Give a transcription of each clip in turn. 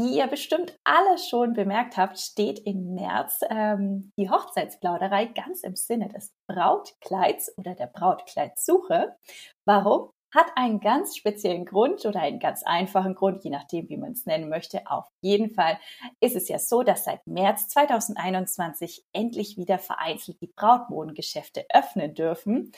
wie ihr bestimmt alle schon bemerkt habt, steht im März ähm, die Hochzeitsplauderei ganz im Sinne des Brautkleids oder der Brautkleidsuche. Warum? Hat einen ganz speziellen Grund oder einen ganz einfachen Grund, je nachdem, wie man es nennen möchte. Auf jeden Fall ist es ja so, dass seit März 2021 endlich wieder vereinzelt die Brautmodengeschäfte öffnen dürfen.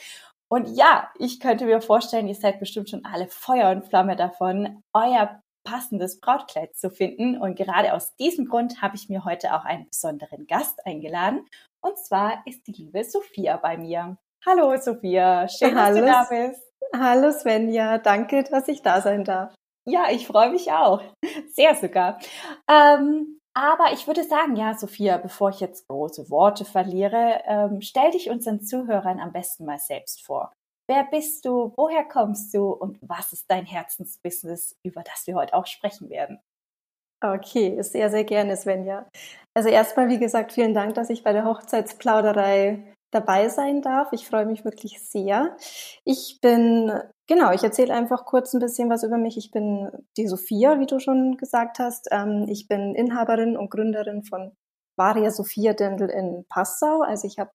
Und ja, ich könnte mir vorstellen, ihr seid bestimmt schon alle Feuer und Flamme davon, euer passendes Brautkleid zu finden. Und gerade aus diesem Grund habe ich mir heute auch einen besonderen Gast eingeladen. Und zwar ist die liebe Sophia bei mir. Hallo Sophia, schön, Hallo. dass du da bist. Hallo Svenja, danke, dass ich da sein darf. Ja, ich freue mich auch. Sehr sogar. Ähm, aber ich würde sagen, ja, Sophia, bevor ich jetzt große Worte verliere, ähm, stell dich unseren Zuhörern am besten mal selbst vor. Wer bist du? Woher kommst du? Und was ist dein Herzensbusiness, über das wir heute auch sprechen werden? Okay, sehr, sehr gerne, Svenja. Also erstmal, wie gesagt, vielen Dank, dass ich bei der Hochzeitsplauderei dabei sein darf. Ich freue mich wirklich sehr. Ich bin, genau, ich erzähle einfach kurz ein bisschen was über mich. Ich bin die Sophia, wie du schon gesagt hast. Ähm, ich bin Inhaberin und Gründerin von Varia Sophia Dendel in Passau. Also ich habe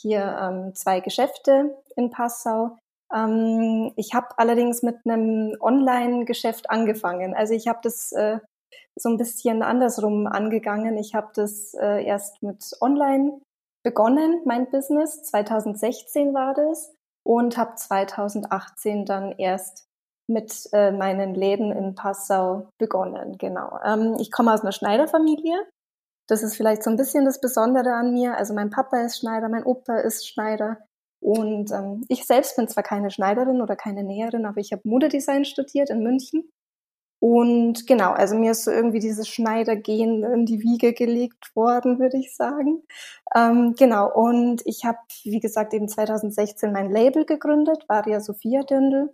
hier ähm, zwei Geschäfte in Passau. Ähm, ich habe allerdings mit einem Online-Geschäft angefangen. Also ich habe das äh, so ein bisschen andersrum angegangen. Ich habe das äh, erst mit Online begonnen, mein Business. 2016 war das und habe 2018 dann erst mit äh, meinen Läden in Passau begonnen. Genau. Ähm, ich komme aus einer Schneiderfamilie. Das ist vielleicht so ein bisschen das Besondere an mir. Also mein Papa ist Schneider, mein Opa ist Schneider. Und ähm, ich selbst bin zwar keine Schneiderin oder keine Näherin, aber ich habe Modedesign studiert in München. Und genau, also mir ist so irgendwie dieses Schneidergehen in die Wiege gelegt worden, würde ich sagen. Ähm, genau, und ich habe, wie gesagt, eben 2016 mein Label gegründet, Varia Sophia Dindel.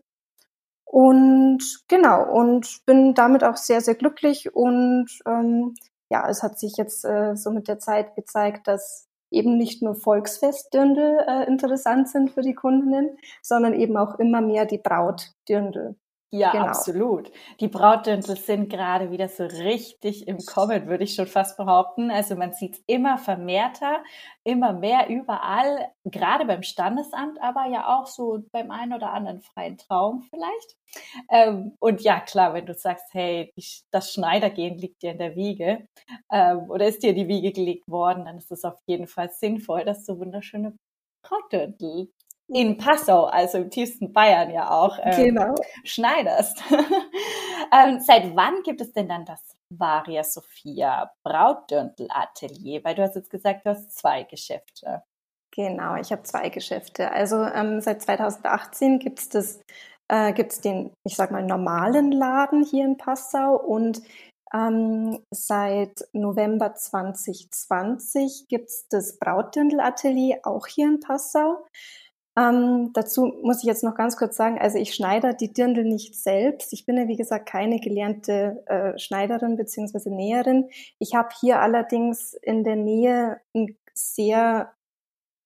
Und genau, und bin damit auch sehr, sehr glücklich und ähm, ja, es hat sich jetzt äh, so mit der Zeit gezeigt, dass eben nicht nur Volksfestdirndl äh, interessant sind für die Kundinnen, sondern eben auch immer mehr die Brautdirndl. Ja, genau. absolut. Die Brautdirndl sind gerade wieder so richtig im Kommen, würde ich schon fast behaupten. Also man sieht es immer vermehrter, immer mehr überall, gerade beim Standesamt, aber ja auch so beim einen oder anderen freien Traum vielleicht. Ähm, und ja, klar, wenn du sagst, hey, das Schneidergehen liegt dir in der Wiege ähm, oder ist dir in die Wiege gelegt worden, dann ist es auf jeden Fall sinnvoll, dass du wunderschöne Brautdirndl in Passau, also im tiefsten Bayern ja auch, ähm, genau. schneiderst. ähm, seit wann gibt es denn dann das Varia Sophia Brautdürntel Atelier? Weil du hast jetzt gesagt, du hast zwei Geschäfte. Genau, ich habe zwei Geschäfte. Also ähm, seit 2018 gibt es das, äh, gibt's den, ich sag mal, normalen Laden hier in Passau und ähm, seit November 2020 gibt es das Brautdürntel Atelier auch hier in Passau. Ähm, dazu muss ich jetzt noch ganz kurz sagen, also ich schneide die Dirndl nicht selbst. Ich bin ja, wie gesagt, keine gelernte äh, Schneiderin beziehungsweise Näherin. Ich habe hier allerdings in der Nähe ein sehr,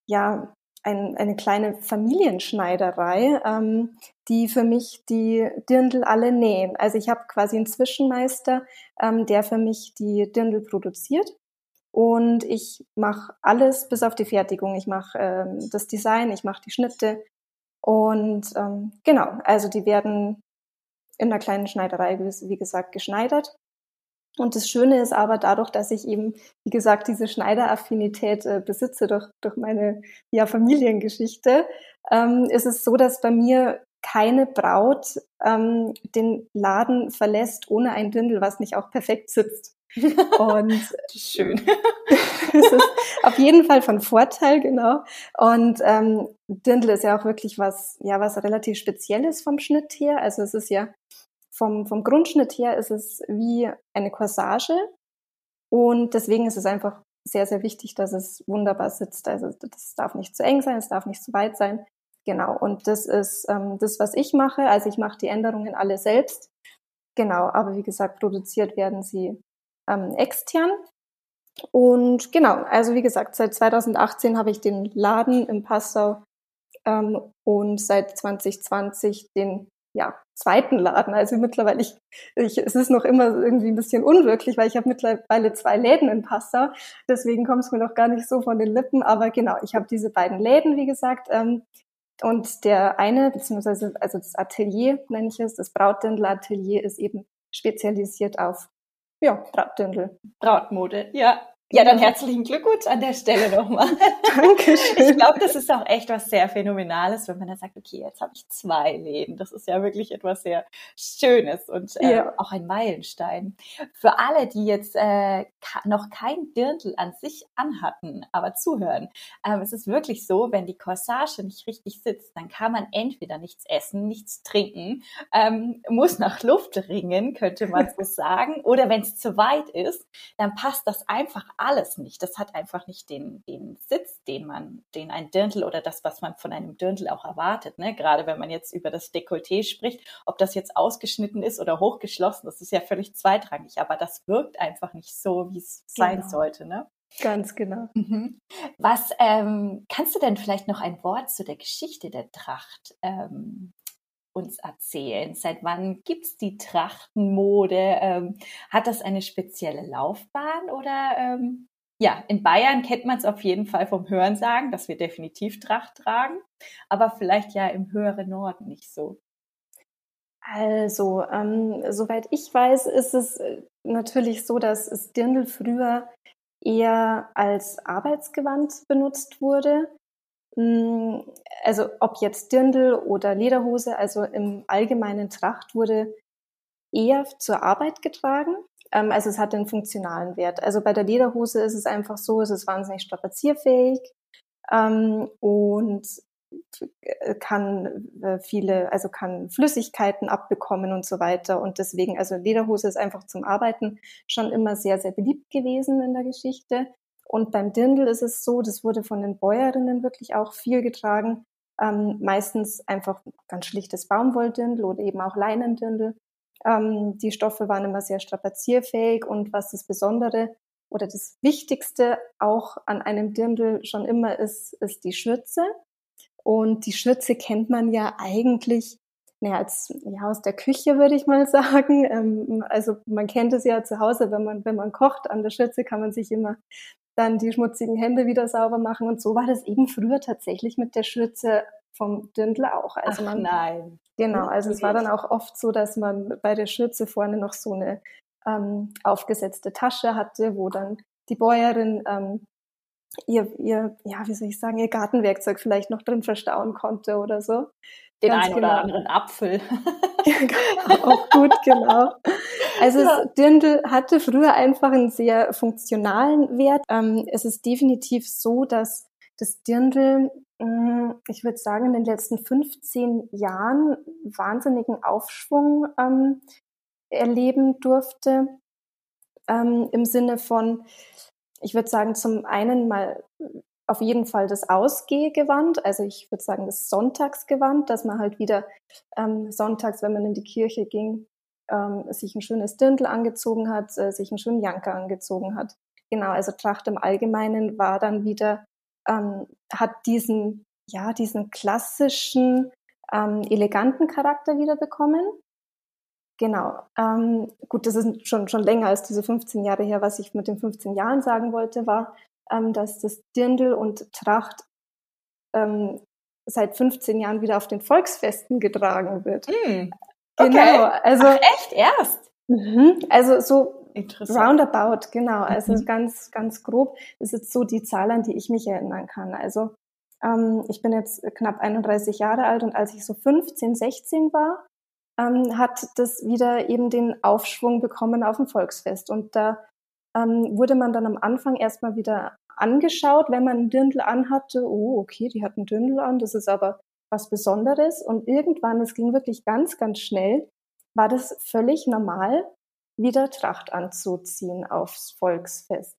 ja, ein, eine kleine Familienschneiderei, ähm, die für mich die Dirndl alle nähen. Also ich habe quasi einen Zwischenmeister, ähm, der für mich die Dirndl produziert. Und ich mache alles bis auf die Fertigung. Ich mache ähm, das Design, ich mache die Schnitte. Und ähm, genau, also die werden in einer kleinen Schneiderei, wie gesagt, geschneidert. Und das Schöne ist aber dadurch, dass ich eben, wie gesagt, diese Schneideraffinität äh, besitze durch, durch meine ja, Familiengeschichte, ähm, ist es so, dass bei mir keine Braut ähm, den Laden verlässt ohne ein Dündel, was nicht auch perfekt sitzt. Und schön. es ist auf jeden Fall von Vorteil, genau. Und ähm, Dirndl ist ja auch wirklich was, ja, was relativ Spezielles vom Schnitt her. Also es ist ja vom, vom Grundschnitt her ist es wie eine Corsage und deswegen ist es einfach sehr, sehr wichtig, dass es wunderbar sitzt. Also das darf nicht zu eng sein, es darf nicht zu weit sein. Genau, und das ist ähm, das, was ich mache. Also ich mache die Änderungen alle selbst. Genau, aber wie gesagt, produziert werden sie ähm, extern. Und genau, also wie gesagt, seit 2018 habe ich den Laden im Passau ähm, und seit 2020 den ja, zweiten Laden. Also mittlerweile, ich, ich, es ist noch immer irgendwie ein bisschen unwirklich, weil ich habe mittlerweile zwei Läden in Passau. Deswegen kommt es mir noch gar nicht so von den Lippen. Aber genau, ich habe diese beiden Läden, wie gesagt. Ähm, und der eine, beziehungsweise also das Atelier nenne ich es, das Brautdirndl-Atelier ist eben spezialisiert auf ja, Brautdirndl. Brautmode, ja. Ja, dann herzlichen Glückwunsch an der Stelle nochmal. Dankeschön. Ich glaube, das ist auch echt was sehr Phänomenales, wenn man dann sagt, okay, jetzt habe ich zwei Läden. Das ist ja wirklich etwas sehr Schönes und äh, ja. auch ein Meilenstein. Für alle, die jetzt äh, noch kein Dirndl an sich anhatten, aber zuhören, ähm, es ist wirklich so, wenn die Corsage nicht richtig sitzt, dann kann man entweder nichts essen, nichts trinken, ähm, muss nach Luft ringen, könnte man so sagen, oder wenn es zu weit ist, dann passt das einfach alles nicht. Das hat einfach nicht den, den Sitz, den man, den ein Dirndl oder das, was man von einem Dirndl auch erwartet. Ne? Gerade wenn man jetzt über das Dekolleté spricht, ob das jetzt ausgeschnitten ist oder hochgeschlossen, das ist ja völlig zweitrangig. Aber das wirkt einfach nicht so, wie es genau. sein sollte. Ne? Ganz genau. Mhm. Was ähm, kannst du denn vielleicht noch ein Wort zu der Geschichte der Tracht ähm, uns erzählen? Seit wann gibt es die Trachtenmode? Ähm, hat das eine spezielle Laufbahn oder ähm, ja, in Bayern kennt man es auf jeden Fall vom Hörensagen, dass wir definitiv Tracht tragen, aber vielleicht ja im höheren Norden nicht so. Also, ähm, soweit ich weiß, ist es äh, natürlich so, dass das Dirndl früher eher als Arbeitsgewand benutzt wurde. Hm, also ob jetzt Dirndl oder Lederhose, also im allgemeinen Tracht wurde eher zur Arbeit getragen. Ähm, also es hat einen funktionalen Wert. Also bei der Lederhose ist es einfach so, es ist wahnsinnig strapazierfähig ähm, und kann äh, viele, also kann Flüssigkeiten abbekommen und so weiter. Und deswegen, also Lederhose ist einfach zum Arbeiten schon immer sehr, sehr beliebt gewesen in der Geschichte. Und beim Dirndl ist es so, das wurde von den Bäuerinnen wirklich auch viel getragen. Ähm, meistens einfach ganz schlichtes Baumwolldirndl oder eben auch Leinendirndl. Ähm, die Stoffe waren immer sehr strapazierfähig und was das Besondere oder das Wichtigste auch an einem Dirndl schon immer ist, ist die Schürze. Und die Schürze kennt man ja eigentlich naja, als, ja, aus der Küche würde ich mal sagen. Ähm, also man kennt es ja zu Hause, wenn man, wenn man kocht, an der Schürze kann man sich immer dann die schmutzigen Hände wieder sauber machen. Und so war das eben früher tatsächlich mit der Schürze vom Dirndl auch. Also Ach, man, nein. Genau, also es war dann auch oft so, dass man bei der Schürze vorne noch so eine ähm, aufgesetzte Tasche hatte, wo dann die Bäuerin ähm, ihr, ihr, ja, wie soll ich sagen, ihr Gartenwerkzeug vielleicht noch drin verstauen konnte oder so. Den einen genau. oder anderen Apfel. genau, auch gut, genau. Also ja. das Dirndl hatte früher einfach einen sehr funktionalen Wert. Ähm, es ist definitiv so, dass das Dirndl, mm, ich würde sagen, in den letzten 15 Jahren wahnsinnigen Aufschwung ähm, erleben durfte. Ähm, Im Sinne von, ich würde sagen, zum einen mal auf jeden Fall das Ausgehgewand, also ich würde sagen das Sonntagsgewand, dass man halt wieder ähm, sonntags, wenn man in die Kirche ging, ähm, sich ein schönes Dirndl angezogen hat, äh, sich einen schönen Janker angezogen hat. Genau, also Tracht im Allgemeinen war dann wieder, ähm, hat diesen, ja, diesen klassischen, ähm, eleganten Charakter wieder bekommen. Genau. Ähm, gut, das ist schon, schon länger als diese 15 Jahre her. Was ich mit den 15 Jahren sagen wollte, war, ähm, dass das Dirndl und Tracht ähm, seit 15 Jahren wieder auf den Volksfesten getragen wird. Mm. Okay. Genau, also Ach, echt erst. Mhm, also so roundabout, genau. Also mhm. ganz ganz grob ist jetzt so die Zahl, an die ich mich erinnern kann. Also ähm, ich bin jetzt knapp 31 Jahre alt und als ich so 15, 16 war, ähm, hat das wieder eben den Aufschwung bekommen auf dem Volksfest und da ähm, wurde man dann am Anfang erstmal wieder angeschaut, wenn man ein Dirndl anhatte. Oh, okay, die hat ein Dirndl an, das ist aber was Besonderes. Und irgendwann, es ging wirklich ganz, ganz schnell, war das völlig normal, wieder Tracht anzuziehen aufs Volksfest.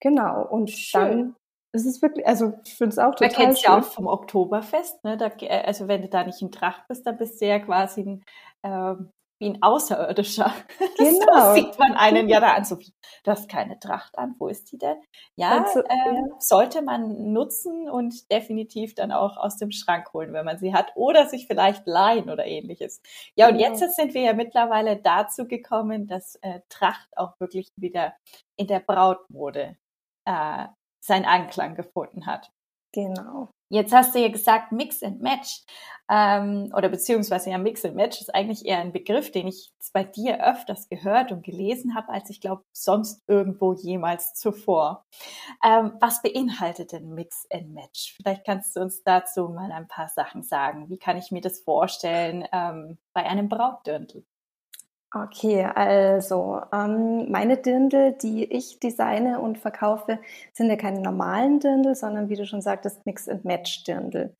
Genau. Und Schön. dann es ist wirklich, also ich finde es auch total Man kennt ja auch vom Oktoberfest, ne? Da, also wenn du da nicht in Tracht bist, dann bist du ja quasi ein, ähm, wie ein Außerirdischer. Genau. so sieht man einen ja da an. So du hast keine Tracht an, wo ist die denn? Ja, also, ähm, ja, sollte man nutzen und definitiv dann auch aus dem Schrank holen, wenn man sie hat. Oder sich vielleicht leihen oder ähnliches. Ja, und genau. jetzt sind wir ja mittlerweile dazu gekommen, dass äh, Tracht auch wirklich wieder in der Brautmode äh, seinen Anklang gefunden hat. Genau. Jetzt hast du ja gesagt Mix and Match ähm, oder beziehungsweise ja Mix and Match ist eigentlich eher ein Begriff, den ich bei dir öfters gehört und gelesen habe, als ich glaube sonst irgendwo jemals zuvor. Ähm, was beinhaltet denn Mix and Match? Vielleicht kannst du uns dazu mal ein paar Sachen sagen. Wie kann ich mir das vorstellen ähm, bei einem Brautdirndl? Okay, also ähm, meine Dirndl, die ich designe und verkaufe, sind ja keine normalen Dirndl, sondern wie du schon sagtest, Mix and Match Dirndl.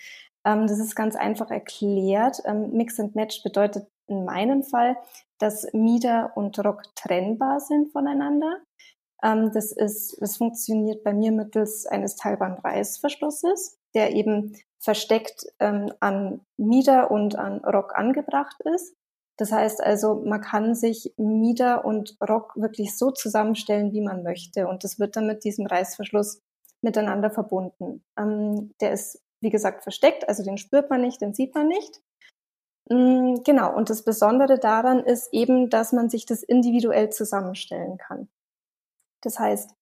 Ähm, das ist ganz einfach erklärt. Ähm, Mix and Match bedeutet in meinem Fall, dass Mieder und Rock trennbar sind voneinander. Ähm, das ist, das funktioniert bei mir mittels eines Teilband-Reißverschlusses, der eben versteckt ähm, an Mieder und an Rock angebracht ist. Das heißt also, man kann sich Mieder und Rock wirklich so zusammenstellen, wie man möchte. Und das wird dann mit diesem Reißverschluss miteinander verbunden. Ähm, der ist, wie gesagt, versteckt, also den spürt man nicht, den sieht man nicht. Mm, genau, und das Besondere daran ist eben, dass man sich das individuell zusammenstellen kann. Das heißt,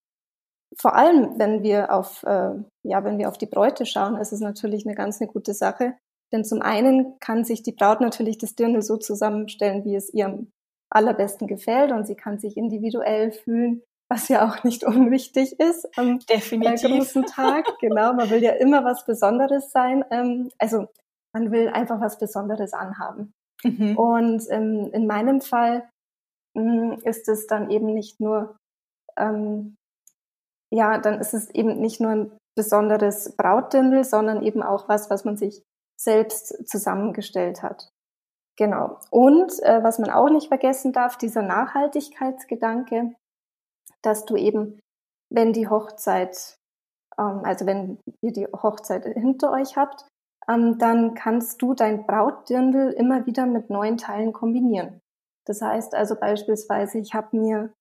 vor allem, wenn wir auf, äh, ja, wenn wir auf die Bräute schauen, ist es natürlich eine ganz eine gute Sache, denn zum einen kann sich die Braut natürlich das Dirndl so zusammenstellen, wie es ihr am allerbesten gefällt und sie kann sich individuell fühlen, was ja auch nicht unwichtig ist am Definitiv. großen Tag. Genau, man will ja immer was Besonderes sein. Ähm, also man will einfach was Besonderes anhaben. Mhm. Und ähm, in meinem Fall mm, ist es dann eben nicht nur, ähm, ja, dann ist es eben nicht nur ein besonderes Brautdirndl, sondern eben auch was, was man sich selbst zusammengestellt hat. Genau. Und äh, was man auch nicht vergessen darf, dieser Nachhaltigkeitsgedanke, dass du eben, wenn die Hochzeit, ähm, also wenn ihr die Hochzeit hinter euch habt, ähm, dann kannst du dein Brautdirndl immer wieder mit neuen Teilen kombinieren. Das heißt also beispielsweise, ich habe mir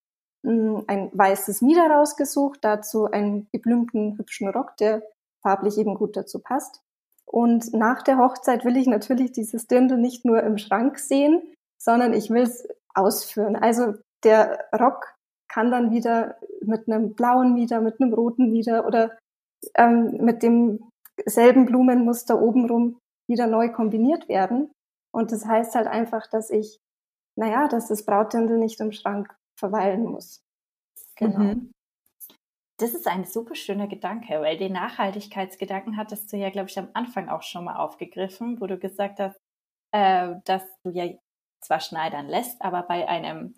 mh, hm, ein weißes Mieder rausgesucht, dazu einen geblümten hübschen Rock, der farblich eben gut dazu passt. Und nach der Hochzeit will ich natürlich dieses Dirndl nicht nur im Schrank sehen, sondern ich will es ausführen. Also der Rock kann dann wieder mit einem blauen Mieder, mit einem roten Mieder oder ähm, mit demselben Blumenmuster obenrum wieder neu kombiniert werden. Und das heißt halt einfach, dass ich, naja, dass das Brautdirndl nicht im Schrank verweilen muss. Genau. Mhm. Das ist ein super schöner Gedanke, weil den Nachhaltigkeitsgedanken hattest du ja, glaube ich, am Anfang auch schon mal aufgegriffen, wo du gesagt hast, äh, dass du ja zwar schneidern lässt, aber bei einem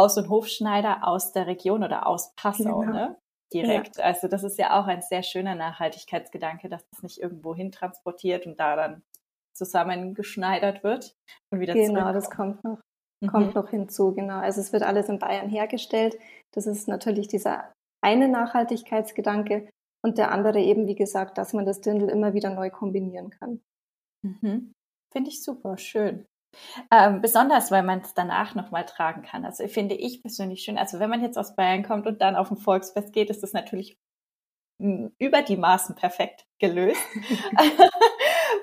Haus- und Hofschneider aus der Region oder aus Passau, genau. ne? Direkt. Ja. Also das ist ja auch ein sehr schöner Nachhaltigkeitsgedanke, dass das nicht irgendwo hin transportiert und da dann zusammengeschneidert wird und wieder Genau, das kommt noch, mhm. kommt noch hinzu, genau. Also es wird alles in Bayern hergestellt. Das ist natürlich dieser eine Nachhaltigkeitsgedanke und der andere eben, wie gesagt, dass man das Dirndl immer wieder neu kombinieren kann. Mhm. Finde ich super, schön. Ähm, besonders, weil man es danach nochmal tragen kann. Also finde ich persönlich schön. Also wenn man jetzt aus Bayern kommt und dann auf ein Volksfest geht, ist das natürlich über die Maßen perfekt gelöst.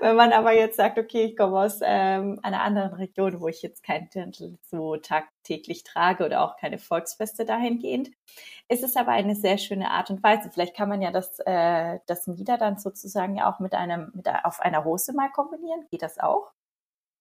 Wenn man aber jetzt sagt, okay, ich komme aus ähm, einer anderen Region, wo ich jetzt kein Dirndl so tagtäglich trage oder auch keine Volksfeste dahingehend, ist es aber eine sehr schöne Art und Weise. Vielleicht kann man ja das, äh, das Mieder dann sozusagen ja auch mit einem, mit, auf einer Hose mal kombinieren. Geht das auch?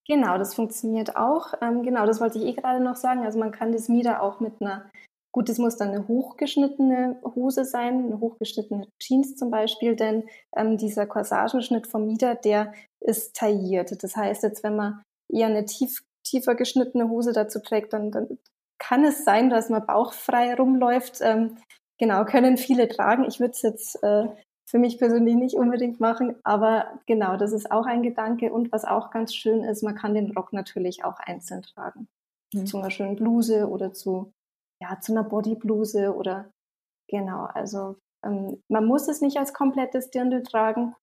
Genau, das funktioniert auch. Ähm, genau, das wollte ich eh gerade noch sagen. Also man kann das Mieder auch mit einer Gut, es muss dann eine hochgeschnittene Hose sein, eine hochgeschnittene Jeans zum Beispiel, denn ähm, dieser Corsagenschnitt vom Mieder, der ist tailliert. Das heißt, jetzt wenn man eher eine tief, tiefer geschnittene Hose dazu trägt, dann, dann kann es sein, dass man bauchfrei rumläuft. Ähm, genau, können viele tragen. Ich würde es jetzt äh, für mich persönlich nicht unbedingt machen, aber genau, das ist auch ein Gedanke. Und was auch ganz schön ist, man kann den Rock natürlich auch einzeln tragen. mhm. zu einer schönen Bluse oder zu, ja, zu einer Bodybluse oder genau, also ähm, man muss es nicht als komplettes Dirndl tragen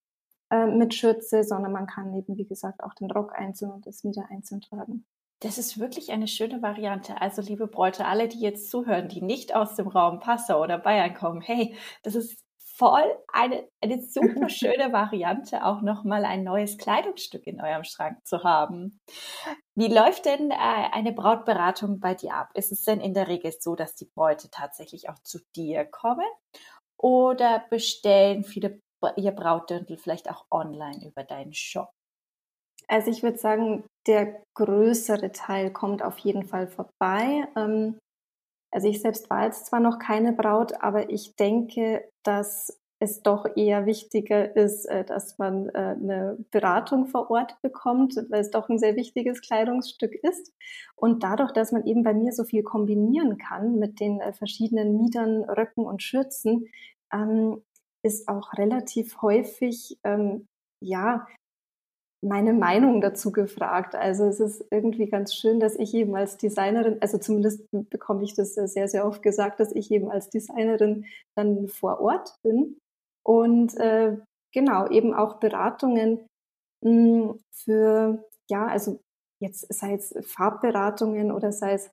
äh, mit Schürze, sondern man kann eben, wie gesagt, auch den Rock einzeln und das Mieder einzeln tragen. Das ist wirklich eine schöne Variante. Also, liebe Bräute, alle, die jetzt zuhören, die nicht aus dem Raum Passau oder Bayern kommen, hey, das ist voll eine, eine super schöne Variante, auch nochmal ein neues Kleidungsstück in eurem Schrank zu haben. Wie läuft denn äh, eine Brautberatung bei dir ab? Ist es denn in der Regel so, dass die Bräute tatsächlich auch zu dir kommen? Oder bestellen viele ihr Brautdirndl vielleicht auch online über deinen Shop? Also ich würde sagen, der größere Teil kommt auf jeden Fall vorbei. Ähm, also ich selbst war jetzt zwar noch keine Braut, aber ich denke, dass es doch eher wichtiger ist, äh, dass man äh, eine Beratung vor Ort bekommt, weil es doch ein sehr wichtiges Kleidungsstück ist. Und dadurch, dass man eben bei mir so viel kombinieren kann mit den äh, verschiedenen Miedern, Röcken und Schürzen, ähm, ist auch relativ häufig ähm, ja meine Meinung dazu gefragt. Also es ist irgendwie ganz schön, dass ich eben als Designerin, also zumindest bekomme ich das sehr, sehr oft gesagt, dass ich eben als Designerin dann vor Ort bin und äh, genau eben auch Beratungen mh, hm, für, ja, also jetzt sei es Farbberatungen oder sei es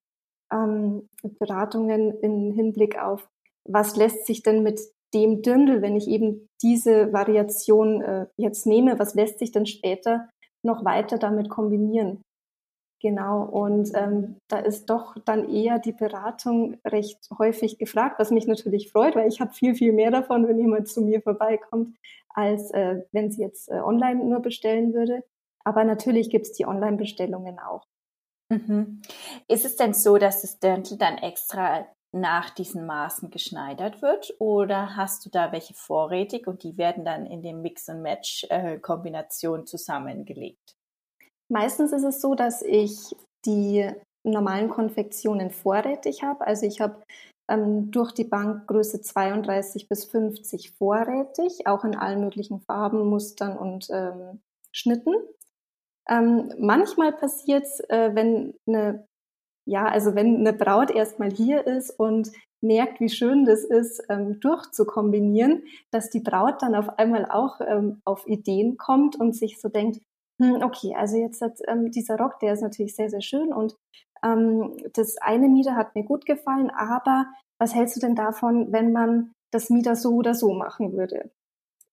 ähm, Beratungen im Hinblick auf, was lässt sich denn mit dem Dirndl, wenn ich eben diese Variation äh, jetzt nehme, was lässt sich dann später noch weiter damit kombinieren? Genau, und ähm, da ist doch dann eher die Beratung recht häufig gefragt, was mich natürlich freut, weil ich habe viel, viel mehr davon, wenn jemand zu mir vorbeikommt, als äh, wenn sie jetzt äh, online nur bestellen würde. Aber natürlich gibt es die Online-Bestellungen auch. Mhm. Ist es denn so, dass das Dirndl dann extra nach diesen Maßen geschneidert wird oder hast du da welche vorrätig und die werden dann in dem Mix-and-Match-Kombination äh, zusammengelegt? Meistens ist es so, dass ich die normalen Konfektionen vorrätig habe. Also ich habe ähm, durch die Bank Größe 32 bis 50 vorrätig, auch in allen möglichen Farben, Mustern und ähm, Schnitten. Ähm, manchmal passiert es, äh, wenn eine ja, also wenn eine Braut erstmal hier ist und merkt, wie schön das ist, ähm, durchzukombinieren, dass die Braut dann auf einmal auch ähm, auf Ideen kommt und sich so denkt, hm, okay, also jetzt hat ähm, dieser Rock, der ist natürlich sehr, sehr schön und ähm, das eine Mieder hat mir gut gefallen, aber was hältst du denn davon, wenn man das Mieder so oder so machen würde?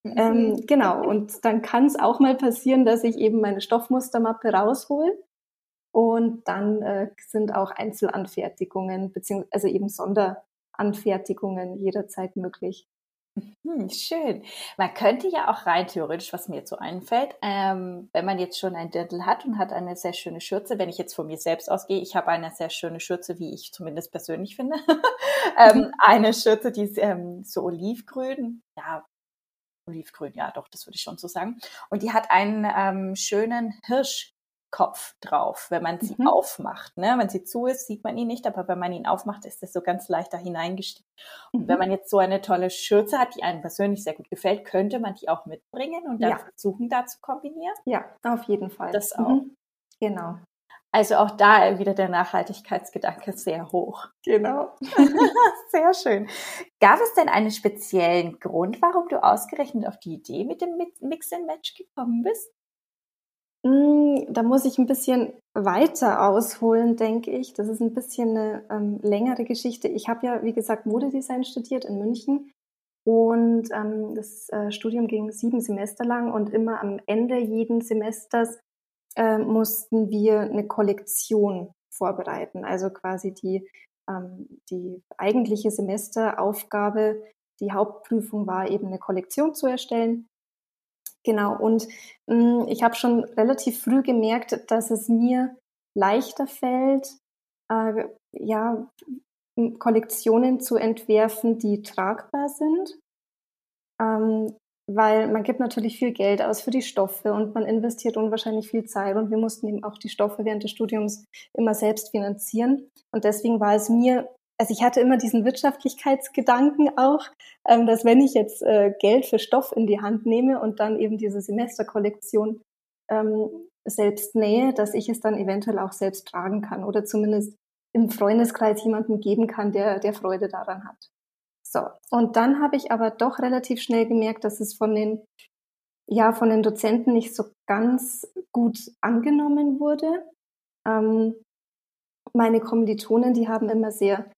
Mhm. Ähm, genau, und dann kann es auch mal passieren, dass ich eben meine Stoffmustermappe raushol und dann äh, sind auch Einzelanfertigungen beziehungsweise also eben Sonderanfertigungen jederzeit möglich. Hm, schön. Man könnte ja auch rein theoretisch, was mir jetzt so einfällt, ähm, wenn man jetzt schon ein Dirndl hat und hat eine sehr schöne Schürze, wenn ich jetzt von mir selbst ausgehe, ich habe eine sehr schöne Schürze, wie ich zumindest persönlich finde. ähm, mhm. eine Schürze, die ist ähm, so olivgrün, ja, olivgrün, ja, doch, das würde ich schon so sagen. Und die hat einen ähm, schönen Hirsch Kopf drauf, wenn man sie mhm. aufmacht. Ne? Wenn sie zu ist, sieht man ihn nicht, aber wenn man ihn aufmacht, ist es so ganz leicht da hineingestiegen. Und wenn mhm. man jetzt so eine tolle Schürze hat, die einem persönlich sehr gut gefällt, könnte man die auch mitbringen und dann ja. versuchen, da zu kombinieren. Ja, auf jeden Fall. Das auch. Mhm. Genau. Also auch da wieder der Nachhaltigkeitsgedanke sehr hoch. Genau. sehr schön. Gab es denn einen speziellen Grund, warum du ausgerechnet auf die Idee mit dem Mix and Match gekommen bist? Hm, da muss ich ein bisschen weiter ausholen, denke ich. Das ist ein bisschen eine ähm, längere Geschichte. Ich habe ja, wie gesagt, Modedesign studiert in München und ähm, das äh, Studium ging sieben Semester lang und immer am Ende jeden Semesters äh, mussten wir eine Kollektion vorbereiten. Also quasi die, ähm, die eigentliche Semesteraufgabe, die Hauptprüfung war eben eine Kollektion zu erstellen Genau, und mh, hm, ich habe schon relativ früh gemerkt, dass es mir leichter fällt, äh, ja, Kollektionen zu entwerfen, die tragbar sind. Ähm, weil man gibt natürlich viel Geld aus für die Stoffe und man investiert unwahrscheinlich viel Zeit und wir mussten eben auch die Stoffe während des Studiums immer selbst finanzieren. Und deswegen war es mir also ich hatte immer diesen Wirtschaftlichkeitsgedanken auch, ähm, dass wenn ich jetzt äh, Geld für Stoff in die Hand nehme und dann eben diese Semesterkollektion ähm, selbst nähe, dass ich es dann eventuell auch selbst tragen kann oder zumindest im Freundeskreis jemanden geben kann, der, der Freude daran hat. So. Und dann habe ich aber doch relativ schnell gemerkt, dass es von den, ja, von den Dozenten nicht so ganz gut angenommen wurde. Ähm, meine Kommilitonen, die haben immer sehr,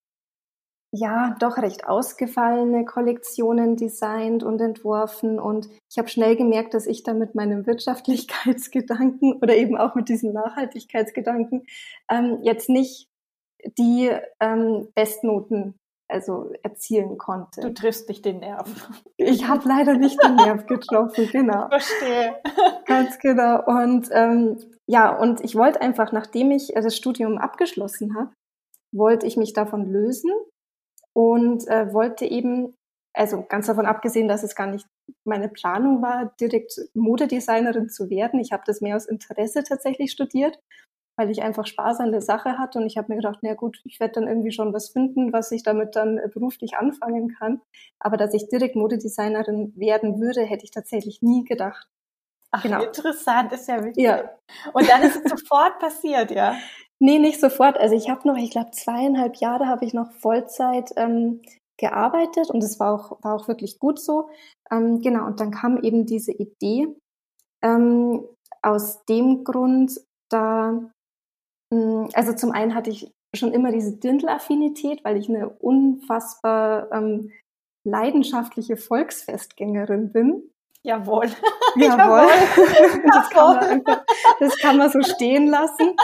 ja, doch recht ausgefallene Kollektionen designt und entworfen. Und ich habe schnell gemerkt, dass ich da mit meinem Wirtschaftlichkeitsgedanken oder eben auch mit diesen Nachhaltigkeitsgedanken ähm, jetzt nicht die ähm, Bestnoten also erzielen konnte. Du triffst nicht den Nerv. Ich habe leider nicht den Nerv getroffen, genau. Verstehe. Ganz genau. Und ähm, ja, und ich wollte einfach, nachdem ich das Studium abgeschlossen habe, wollte ich mich davon lösen und äh, wollte eben, also ganz davon abgesehen, dass es gar nicht meine Planung war, direkt Modedesignerin zu werden. Ich habe das mehr aus Interesse tatsächlich studiert weil ich einfach Spaß an der Sache hatte und ich habe mir gedacht, na gut, ich werde dann irgendwie schon was finden, was ich damit dann äh, beruflich anfangen kann. Aber dass ich direkt Modedesignerin werden würde, hätte ich tatsächlich nie gedacht. Ach, genau. interessant, ist ja wichtig. Ja. Und dann ist es sofort passiert, ja? Nee, nicht sofort. Also ich habe noch, ich glaube, zweieinhalb Jahre habe ich noch Vollzeit ähm, gearbeitet und es war auch, war auch wirklich gut so. Ähm, genau, und dann kam eben diese Idee ähm, aus dem Grund, da Mm, also zum einen hatte ich schon immer diese Dirndl-Affinität, weil ich eine unfassbar ähm, leidenschaftliche Volksfestgängerin bin. Jawohl. Jawohl. das, kann man einfach, das kann man so stehen lassen.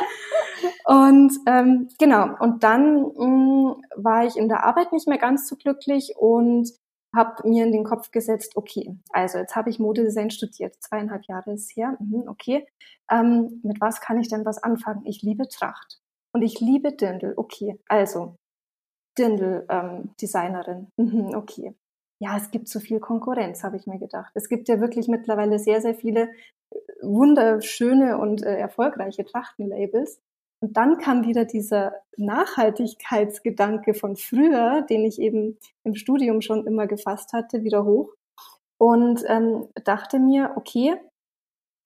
Und ähm, genau, und dann mh, mm, war ich in der Arbeit nicht mehr ganz so glücklich und habe mir in den Kopf gesetzt, okay, also jetzt habe ich Modedesign studiert, zweieinhalb Jahre ist her, mhm, okay, ähm, mit was kann ich denn was anfangen? Ich liebe Tracht und ich liebe Dirndl, okay, also Dirndl-Designerin, ähm, mhm, okay. Ja, es gibt zu viel Konkurrenz, habe ich mir gedacht. Es gibt ja wirklich mittlerweile sehr, sehr viele äh, wunderschöne und äh, erfolgreiche Trachtenlabels. Und dann kam wieder dieser Nachhaltigkeitsgedanke von früher, den ich eben im Studium schon immer gefasst hatte, wieder hoch. Und ähm, dachte mir, okay,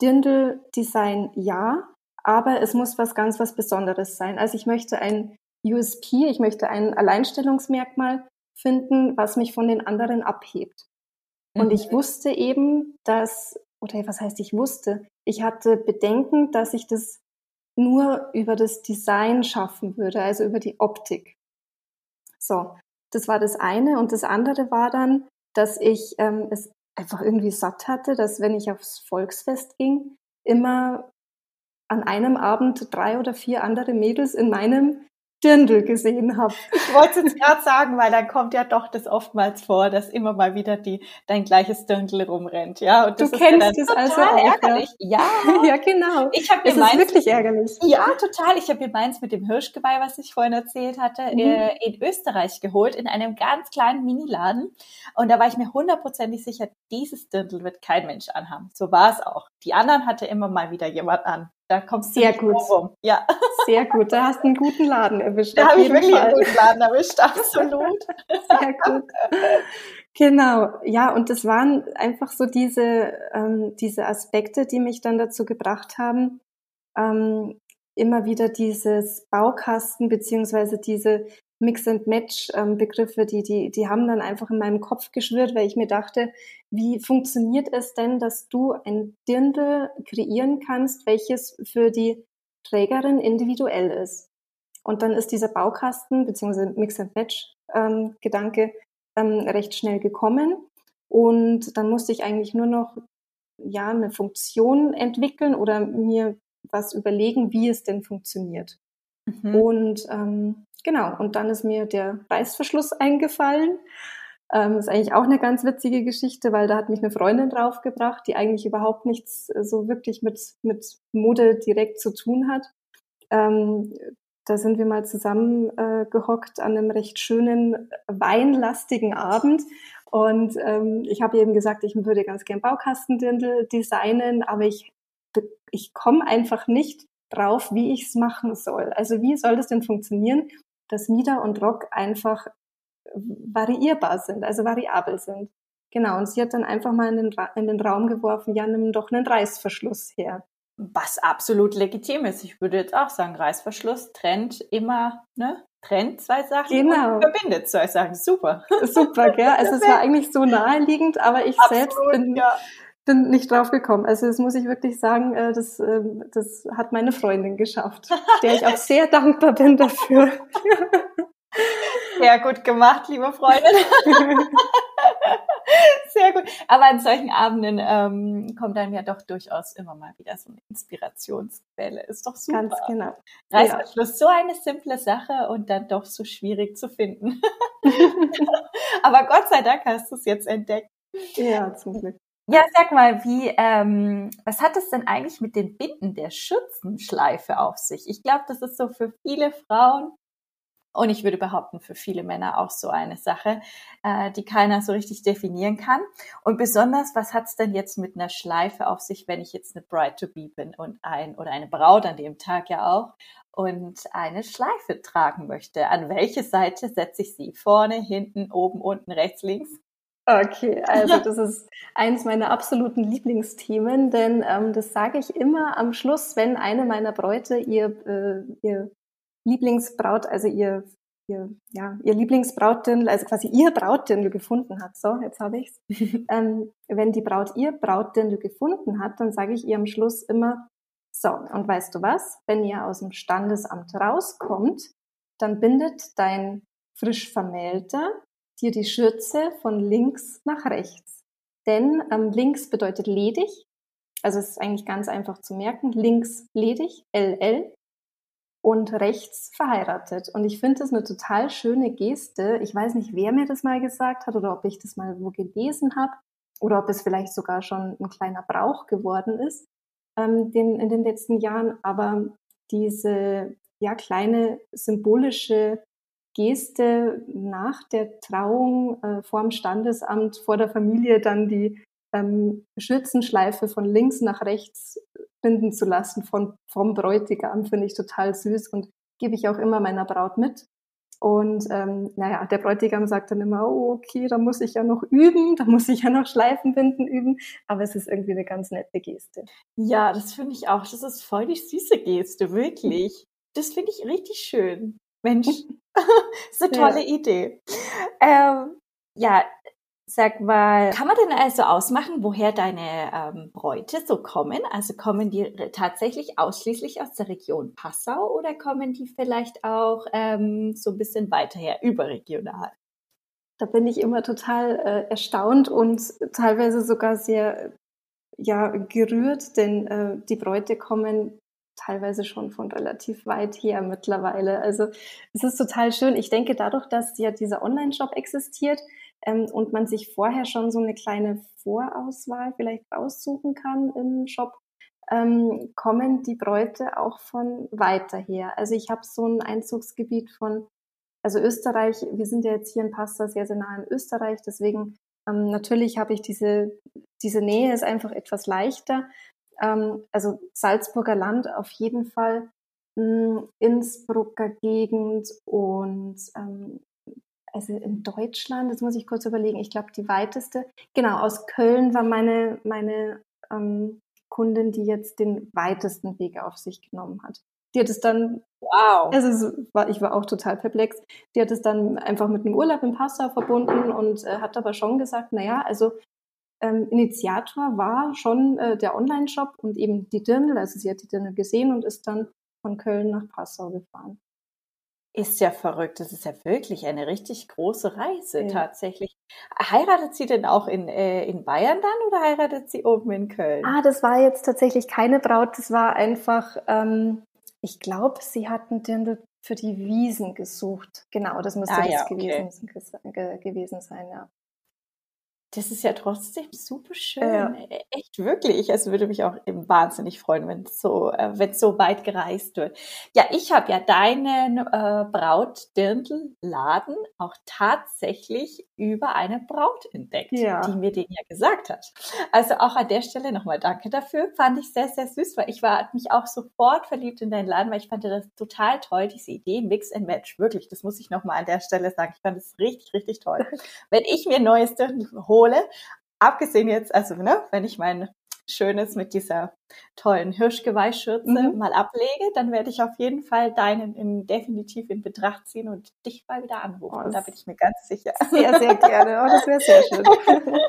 Dirndl-Design ja, aber es muss was ganz was Besonderes sein. Also ich möchte ein USP, ich möchte ein Alleinstellungsmerkmal finden, was mich von den anderen abhebt. Und ich mhm. wusste eben, dass, oder was heißt ich wusste, ich hatte Bedenken, dass ich das nur über das Design schaffen würde, also über die Optik. So, das war das eine. Und das andere war dann, dass ich ähm, es einfach irgendwie satt hatte, dass wenn ich aufs Volksfest ging, immer an einem Abend drei oder vier andere Mädels in meinem Dirndl gesehen habe. Ich wollte es jetzt gerade sagen, weil dann kommt ja doch das oftmals vor, dass immer mal wieder die dein gleiches Dirndl rumrennt, ja. Und das du kennst es also auch, ärgerlich. Ja. ja, ja genau. Ich habe mir meins, wirklich ärgerlich. Ja, total. Ich habe mir meins mit dem Hirschgeweih, was ich vorhin erzählt hatte, mhm. Äh, in Österreich geholt, in einem ganz kleinen Miniladen. Und da war ich mir hundertprozentig sicher, dieses Dirndl wird kein Mensch anhaben. So war es auch. Die anderen hatte immer mal wieder jemand an. Da kommst du sehr gut. rum. Ja. Sehr gut. Da hast du einen guten Laden erwischt. Da habe ich wirklich Fall. einen guten Laden erwischt, absolut. Sehr gut. Genau, ja, und das waren einfach so diese, ähm, diese Aspekte, die mich dann dazu gebracht haben, ähm, immer wieder dieses Baukasten beziehungsweise diese Mix-and-Match-Begriffe, ähm, die, die, die haben dann einfach in meinem Kopf geschwirrt, weil ich mir dachte, wie funktioniert es denn, dass du ein Dirndl kreieren kannst, welches für die Trägerin individuell ist? Und dann ist dieser Baukasten bzw. Mix-and-Match-Gedanke ähm, recht schnell gekommen. Und dann musste ich eigentlich nur noch ja, eine Funktion entwickeln oder mir was überlegen, wie es denn funktioniert. Mhm. Und ähm, genau, und dann ist mir der Reißverschluss eingefallen. Ähm, ist eigentlich auch eine ganz witzige Geschichte, weil da hat mich eine Freundin draufgebracht, die eigentlich überhaupt nichts äh, so wirklich mit, mit Mode direkt zu tun hat. Ähm, da sind wir mal zusammen äh, an einem recht schönen, weinlastigen Abend. Und ähm, ich habe eben gesagt, ich würde ganz gern Baukastendirndl designen, aber ich, ich komme einfach nicht drauf, wie ich es machen soll. Also wie soll das denn funktionieren, dass Mieder und Rock einfach variierbar sind, also variabel sind. Genau, und sie hat dann einfach mal in den, in den Raum geworfen, ja, nimm doch einen Reißverschluss her. Was absolut legitim ist. Ich würde jetzt auch sagen, Reißverschluss trennt immer, ne? Trennt zwei Sachen genau. und verbindet zwei Sachen. Super. Super, gell? Also es war eigentlich so naheliegend, aber ich absolut, selbst bin, ja. Bin nicht drauf gekommen. Also das muss ich wirklich sagen, äh, das, ähm, das hat meine Freundin geschafft, der ich auch sehr dankbar bin dafür. Sehr gut gemacht, liebe Freundin. Sehr gut. Aber an solchen Abenden ähm, kommt dann ja doch durchaus immer mal wieder so eine Inspirationsquelle. Ist doch super. Ganz genau. Reißverschluss, ja. so eine simple Sache und dann doch so schwierig zu finden. Aber Gott sei Dank hast du es jetzt entdeckt. Ja, zum Glück. Ja, sag mal, wie, ähm, was hat es denn eigentlich mit den Binden der Schützenschleife auf sich? Ich glaube, das ist so für viele Frauen und ich würde behaupten, für viele Männer auch so eine Sache, äh, die keiner so richtig definieren kann. Und besonders, was hat's denn jetzt mit einer Schleife auf sich, wenn ich jetzt eine Bride-to-be bin und ein oder eine Braut an dem Tag ja auch und eine Schleife tragen möchte? An welche Seite setze ich sie? Vorne, hinten, oben, unten, rechts, links? Okay, also das ist eines meiner absoluten Lieblingsthemen, denn ähm, das sage ich immer am Schluss, wenn eine meiner Bräute ihr, äh, ihr Lieblingsbraut, also ihr, ihr, ja, ihr Lieblingsbrautdirndl, also quasi ihr Brautdirndl gefunden hat. So, jetzt habe ich's. ähm, wenn die Braut ihr Brautdirndl gefunden hat, dann sage ich ihr am Schluss immer, so, und weißt du was? Wenn ihr aus dem Standesamt rauskommt, dann bindet dein frisch Vermählter dir die Schürze von links nach rechts. Denn ähm, links bedeutet ledig, also es ist eigentlich ganz einfach zu merken, links ledig, LL, und rechts verheiratet. Und ich finde das eine total schöne Geste. Ich weiß nicht, wer mir das mal gesagt hat oder ob ich das mal wo gelesen habe oder ob es vielleicht sogar schon ein kleiner Brauch geworden ist ähm, den, in den letzten Jahren. Aber diese ja kleine symbolische Geste nach der Trauung äh, vor dem Standesamt, vor der Familie dann die ähm, Schürzenschleife von links nach rechts binden zu lassen von, vom Bräutigam, finde ich total süß und gebe ich auch immer meiner Braut mit. Und ähm, naja, der Bräutigam sagt dann immer, oh, okay, da muss ich ja noch üben, da muss ich ja noch Schleifenbinden üben. Aber es ist irgendwie eine ganz nette Geste. Ja, das finde ich auch. Das ist voll die süße Geste, wirklich. Das finde ich richtig schön. Mensch, ist eine tolle ja. Idee. Ähm, ja, Sag mal, kann man denn also ausmachen, woher deine ähm, Bräute so kommen? Also kommen die tatsächlich ausschließlich aus der Region Passau oder kommen die vielleicht auch ähm, so ein bisschen weiterher überregional? Da bin ich immer total äh, erstaunt und teilweise sogar sehr ja, gerührt, denn äh, die Bräute kommen teilweise schon von relativ weit her mittlerweile. Also es ist total schön. Ich denke, dadurch, dass ja dieser Online-Shop existiert, ähm, und man sich vorher schon so eine kleine Vorauswahl vielleicht aussuchen kann im Shop, ähm, kommen die Bräute auch von weiter her. Also ich habe so ein Einzugsgebiet von, also Österreich, wir sind ja jetzt hier in Pasta sehr, sehr nah in Österreich, deswegen ähm, natürlich habe ich diese, diese Nähe ist einfach etwas leichter. Ähm, also Salzburger Land auf jeden Fall, mh, hm, Innsbrucker Gegend und ähm, also in Deutschland, das muss ich kurz überlegen, ich glaube die weiteste, genau, aus Köln war meine, meine ähm, Kundin, die jetzt den weitesten Weg auf sich genommen hat. Die hat es dann, wow, also war, ich war auch total perplex, die hat es dann einfach mit einem Urlaub in Passau verbunden und äh, hat aber schon gesagt, naja, also ähm, Initiator war schon äh, der Online-Shop und eben die Dirndl, also sie hat die Dirndl gesehen und ist dann von Köln nach Passau gefahren. Ist ja verrückt. Das ist ja wirklich eine richtig große Reise ja. tatsächlich. Heiratet sie denn auch in, äh, in Bayern dann oder heiratet sie oben in Köln? Ah, das war jetzt tatsächlich keine Braut. Das war einfach, ähm, ich glaube, sie hatten den für die Wiesen gesucht. Genau, das müsste ah, das ja, okay. gewesen, gewesen sein, ja. Das ist ja trotzdem super schön. Ja. E, echt wirklich. Es würde mich auch eben wahnsinnig freuen, wenn es so, äh, wenn so weit gereist wird. Ja, ich habe ja deinen äh, Brautdirndl-Laden auch tatsächlich über eine Braut entdeckt, ja. die mir den ja gesagt hat. Also auch an der Stelle nochmal danke dafür. Fand ich sehr, sehr süß, weil ich war mich auch sofort verliebt in deinen Laden, weil ich fand das total toll, diese Idee, Mix and Match. Wirklich, das muss ich nochmal an der Stelle sagen. Ich fand es richtig, richtig toll. wenn ich mir neues Dirndl hole, hole. Abgesehen jetzt, also ne, wenn ich mein Schönes mit dieser tollen Hirschgeweihschürze mhm. mal ablege, dann werde ich auf jeden Fall deinen in, definitiv in Betracht ziehen und dich mal wieder anrufen. Oh, da bin ich mir ganz sicher. Sehr, sehr gerne. Oh, das wäre sehr schön.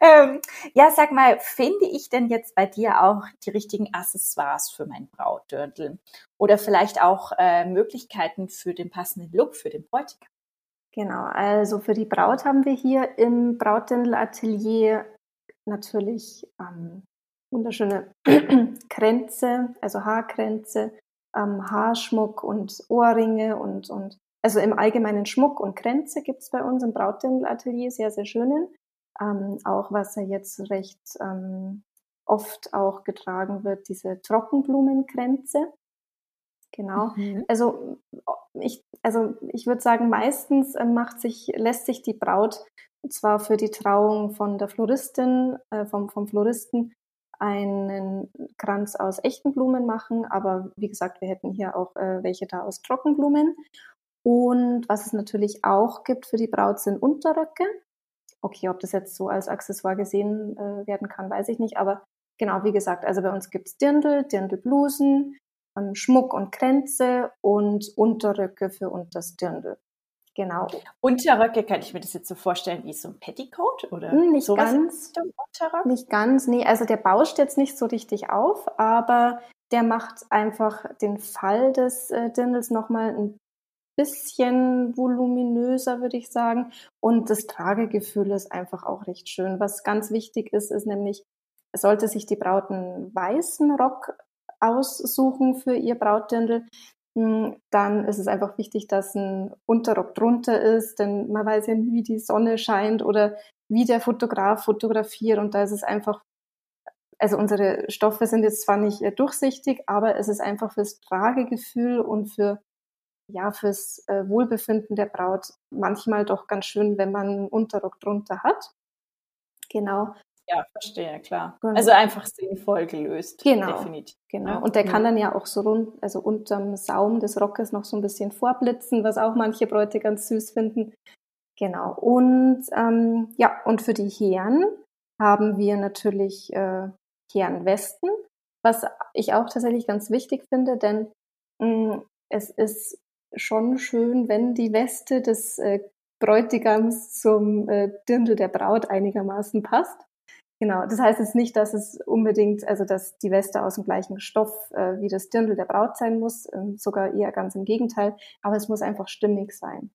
ähm, ja, sag mal, finde ich denn jetzt bei dir auch die richtigen Accessoires für mein Brautdörtel? Oder vielleicht auch äh, Möglichkeiten für den passenden Look für den Bräutigam? Genau, also für die Braut haben wir hier im Brautdirndl-Atelier natürlich ähm, wunderschöne Kränze, also Haarkränze, ähm, Haarschmuck und Ohrringe und, und also im Allgemeinen Schmuck und Kränze gibt es bei uns im Brautdirndl-Atelier, sehr, sehr schönen. Ähm, auch was ja jetzt recht ähm, oft auch getragen wird, diese Trockenblumenkränze. Genau. Mhm. Also ich, also ich würde sagen, meistens äh, macht sich, lässt sich die Braut zwar für die Trauung von der Floristin, äh, vom, vom Floristen einen Kranz aus echten Blumen machen, aber wie gesagt, wir hätten hier auch äh, welche da aus Trockenblumen. Und was es natürlich auch gibt für die Braut sind Unterröcke. Okay, ob das jetzt so als Accessoire gesehen äh, werden kann, weiß ich nicht, aber genau, wie gesagt, also bei uns gibt's Dirndl, Dirndlblusen, ähm, Schmuck und Kränze und Unterröcke für unters Dirndl. Genau. Unterröcke, kann ich mir das jetzt so vorstellen wie so ein Petticoat oder hm, nicht ganz. Nicht ganz, nee, also der bauscht jetzt nicht so richtig auf, aber der macht einfach den Fall des äh, Dirndls nochmal ein bisschen voluminöser, würde ich sagen. Und das Tragegefühl ist einfach auch recht schön. Was ganz wichtig ist, ist nämlich, sollte sich die Braut einen weißen Rock aussuchen für ihr Brautdirndl, hm, dann ist es einfach wichtig, dass ein Unterrock drunter ist, denn man weiß ja nie, wie die Sonne scheint oder wie der Fotograf fotografiert und da ist es einfach, also unsere Stoffe sind jetzt zwar nicht äh, durchsichtig, aber es ist einfach fürs Tragegefühl und für ja, fürs äh, Wohlbefinden der Braut manchmal doch ganz schön, wenn man einen Unterrock drunter hat. Genau. Ja, verstehe, klar. Genau. Also einfach sinnvoll gelöst. Genau. Definitiv. Genau. Ja. Und der kann dann ja auch so rund, also unterm Saum des Rockes noch so ein bisschen vorblitzen, was auch manche Bräute ganz süß finden. Genau. Und ähm, ja, und für die Herren haben wir natürlich äh, Herrenwesten, was ich auch tatsächlich ganz wichtig finde, denn mh, mm, es ist schon schön, wenn die Weste des äh, Bräutigams zum äh, Dirndl der Braut einigermaßen passt. Genau, das heißt jetzt nicht, dass es unbedingt, also dass die Weste aus dem gleichen Stoff äh, wie das Dirndl der Braut sein muss, ähm, sogar eher ganz im Gegenteil, aber es muss einfach stimmig sein.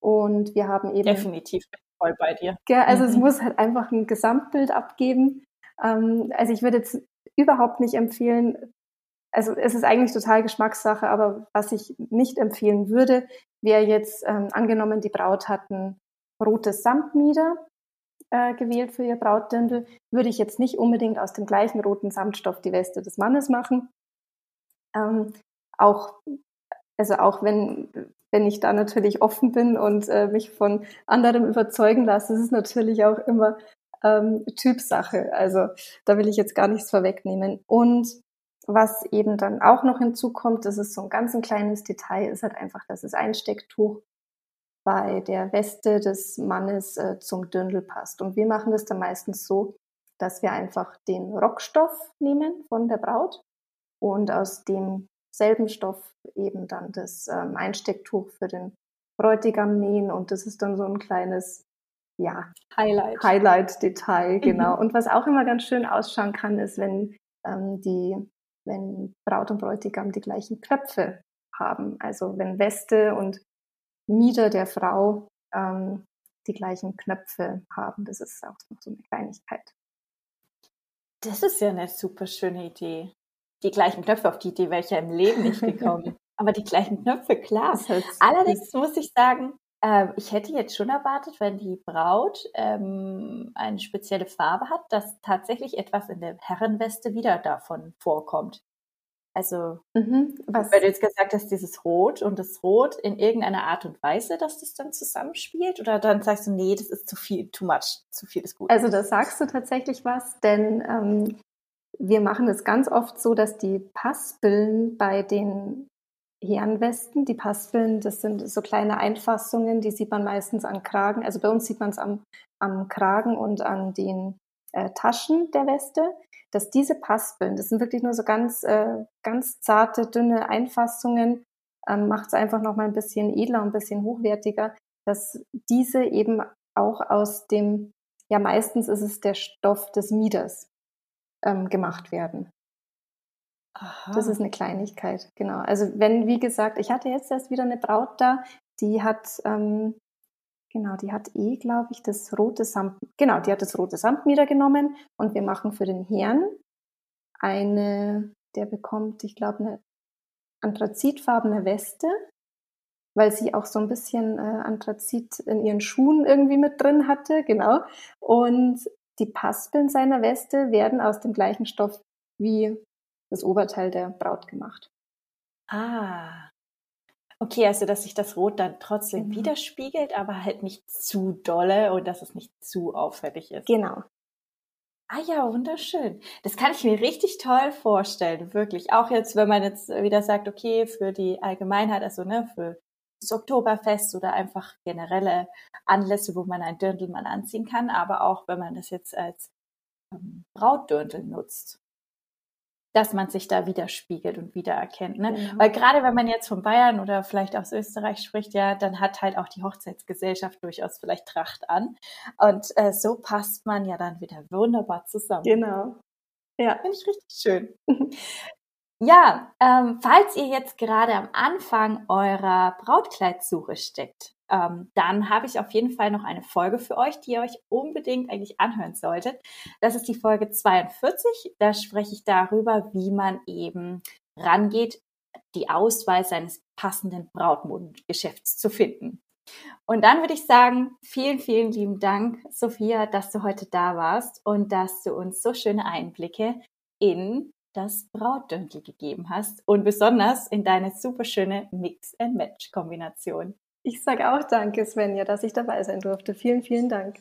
Und wir haben eben. Definitiv voll bei dir. Ja, also mhm. es muss halt einfach ein Gesamtbild abgeben. Ähm, also ich würde jetzt überhaupt nicht empfehlen, also es ist eigentlich total Geschmackssache, aber was ich nicht empfehlen würde, wäre jetzt ähm, angenommen, die Braut hat ein rotes Samtmieder äh, gewählt für ihr Brautdirndl, würde ich jetzt nicht unbedingt aus dem gleichen roten Samtstoff die Weste des Mannes machen. Ähm, auch, also auch wenn, wenn ich da natürlich offen bin und äh, mich von anderem überzeugen lasse, ist es natürlich auch immer ähm, Typsache. Also da will ich jetzt gar nichts vorwegnehmen. Und was eben dann auch noch hinzukommt, das ist so ein ganz ein kleines Detail, ist halt einfach, dass das Einstecktuch bei der Weste des Mannes äh, zum Dirndl passt. Und wir machen das dann meistens so, dass wir einfach den Rockstoff nehmen von der Braut und aus demselben Stoff eben dann das ähm, Einstecktuch für den Bräutigam nähen und das ist dann so ein kleines ja, Highlight. Highlight-Detail, genau. Mhm. Und was auch immer ganz schön ausschauen kann, ist, wenn ähm, die, wenn Braut und Bräutigam die gleichen Knöpfe haben. Also wenn Weste und Mieder der Frau ähm, die gleichen Knöpfe haben. Das ist auch noch so eine Kleinigkeit. Das ist ja eine super schöne Idee. Die gleichen Knöpfe, auf die Idee wäre ich ja im Leben nicht gekommen. Aber die gleichen Knöpfe, klar. Allerdings muss ich sagen, äh, ich hätte jetzt schon erwartet, wenn die Braut ähm, eine spezielle Farbe hat, dass tatsächlich etwas in der Herrenweste wieder davon vorkommt. Also, mhm, was? weil du jetzt gesagt hast, dieses Rot und das Rot in irgendeiner Art und Weise, dass das dann zusammenspielt? Oder dann sagst du, nee, das ist zu viel, too much, zu viel ist gut? Also, da sagst du tatsächlich was, denn ähm, wir machen es ganz oft so, dass die Paspeln bei den Herrenwesten, die Paspeln, das sind so kleine Einfassungen, die sieht man meistens an Kragen. Also bei uns sieht man es am, am Kragen und an den äh, Taschen der Weste. Dass diese Paspeln, das sind wirklich nur so ganz, äh, ganz zarte, dünne Einfassungen, ähm, macht es einfach noch mal ein bisschen edler und ein bisschen hochwertiger, dass diese eben auch aus dem, ja meistens ist es der Stoff des Mieders ähm, gemacht werden. Aha. Das ist eine Kleinigkeit, genau. Also wenn, wie gesagt, ich hatte jetzt erst wieder eine Braut da, die hat, ähm, genau, die hat eh, glaube ich, das rote Samt, genau, die hat das rote Samtmieder genommen und wir machen für den Herrn eine, der bekommt, ich glaube, eine anthrazitfarbene Weste, weil sie auch so ein bisschen äh, Anthrazit in ihren Schuhen irgendwie mit drin hatte, genau. Und die Paspeln seiner Weste werden aus dem gleichen Stoff wie das Oberteil der Braut gemacht. Ah. Okay, also dass sich das Rot dann trotzdem genau. widerspiegelt, aber halt nicht zu dolle und dass es nicht zu auffällig ist. Genau. Ah ja, wunderschön. Das kann ich mir richtig toll vorstellen, wirklich. Auch jetzt, wenn man jetzt wieder sagt, okay, für die Allgemeinheit, also ne, für das Oktoberfest oder einfach generelle Anlässe, wo man ein Dirndl mal anziehen kann, aber auch wenn man das jetzt als ähm, Brautdirndl nutzt dass man sich da widerspiegelt und wiedererkennt. Ne? Genau. Weil gerade wenn man jetzt von Bayern oder vielleicht aus Österreich spricht, ja, dann hat halt auch die Hochzeitsgesellschaft durchaus vielleicht Tracht an. Und äh, so passt man ja dann wieder wunderbar zusammen. Genau. Ja. Finde ich richtig schön. ja, ähm, falls ihr jetzt gerade am Anfang eurer Brautkleidsuche steckt, ähm, dann habe ich auf jeden Fall noch eine Folge für euch, die ihr euch unbedingt eigentlich anhören solltet. Das ist die Folge 42. Da spreche ich darüber, wie man eben rangeht, die Auswahl seines passenden Brautmodengeschäfts zu finden. Und dann würde ich sagen, vielen, vielen lieben Dank, Sophia, dass du heute da warst und dass du uns so schöne Einblicke in das Brautdünkel gegeben hast und besonders in deine super schöne Mix-and-Match-Kombination. Ich sage auch danke, Svenja, dass ich dabei sein durfte. Vielen, vielen Dank.